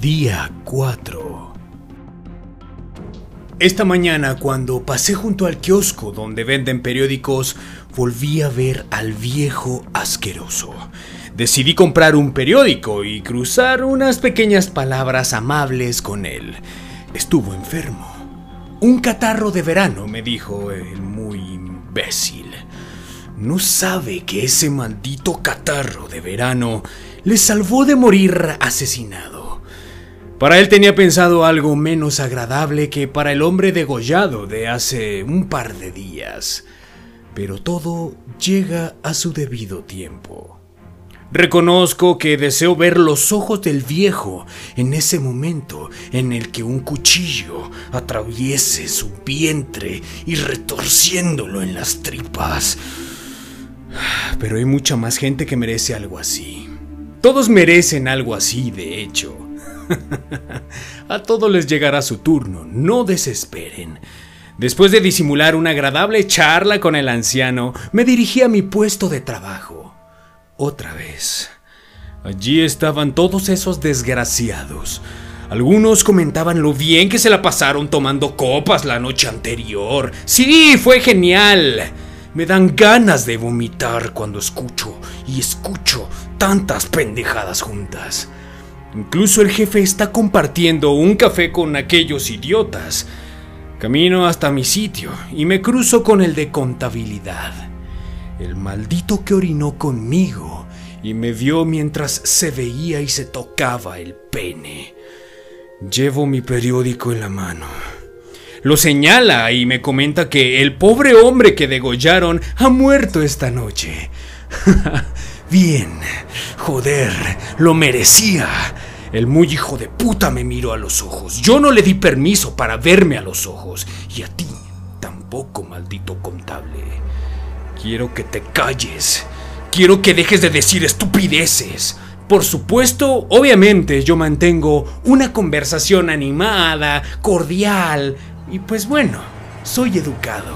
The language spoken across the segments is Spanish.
Día 4 Esta mañana cuando pasé junto al kiosco donde venden periódicos, volví a ver al viejo asqueroso. Decidí comprar un periódico y cruzar unas pequeñas palabras amables con él. Estuvo enfermo. Un catarro de verano, me dijo el muy imbécil. No sabe que ese maldito catarro de verano le salvó de morir asesinado. Para él tenía pensado algo menos agradable que para el hombre degollado de hace un par de días. Pero todo llega a su debido tiempo. Reconozco que deseo ver los ojos del viejo en ese momento en el que un cuchillo atraviese su vientre y retorciéndolo en las tripas. Pero hay mucha más gente que merece algo así. Todos merecen algo así, de hecho. a todos les llegará su turno, no desesperen. Después de disimular una agradable charla con el anciano, me dirigí a mi puesto de trabajo otra vez. Allí estaban todos esos desgraciados. Algunos comentaban lo bien que se la pasaron tomando copas la noche anterior. Sí, fue genial. Me dan ganas de vomitar cuando escucho y escucho tantas pendejadas juntas. Incluso el jefe está compartiendo un café con aquellos idiotas. Camino hasta mi sitio y me cruzo con el de contabilidad. El maldito que orinó conmigo y me vio mientras se veía y se tocaba el pene. Llevo mi periódico en la mano. Lo señala y me comenta que el pobre hombre que degollaron ha muerto esta noche. Bien, joder, lo merecía. El muy hijo de puta me miró a los ojos. Yo no le di permiso para verme a los ojos. Y a ti tampoco, maldito contable. Quiero que te calles. Quiero que dejes de decir estupideces. Por supuesto, obviamente yo mantengo una conversación animada, cordial, y pues bueno, soy educado.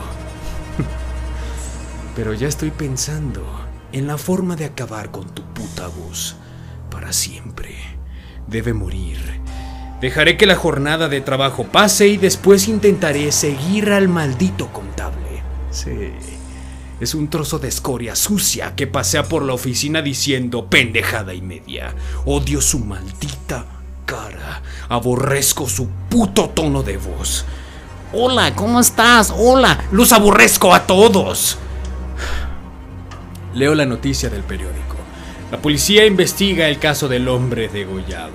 Pero ya estoy pensando en la forma de acabar con tu puta voz para siempre. Debe morir. Dejaré que la jornada de trabajo pase y después intentaré seguir al maldito contable. Sí. Es un trozo de escoria sucia que pasea por la oficina diciendo pendejada y media. Odio su maldita cara. Aborrezco su puto tono de voz. Hola, ¿cómo estás? Hola, los aborrezco a todos. Leo la noticia del periódico. La policía investiga el caso del hombre degollado.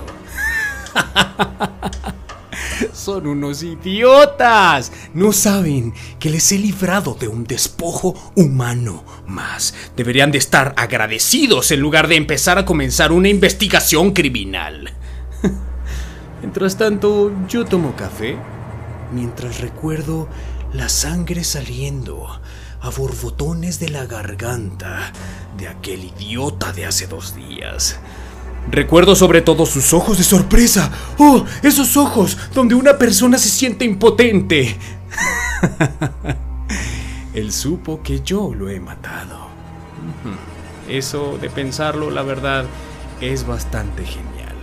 Son unos idiotas. No saben que les he librado de un despojo humano más. Deberían de estar agradecidos en lugar de empezar a comenzar una investigación criminal. Mientras tanto, yo tomo café mientras recuerdo la sangre saliendo a borbotones de la garganta de aquel idiota de hace dos días. Recuerdo sobre todo sus ojos de sorpresa. ¡Oh! Esos ojos donde una persona se siente impotente. Él supo que yo lo he matado. Eso de pensarlo, la verdad, es bastante genial.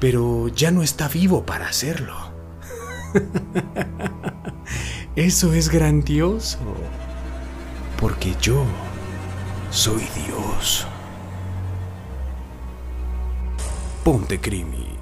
Pero ya no está vivo para hacerlo. Eso es grandioso. Porque yo soy Dios. Ponte Crimi.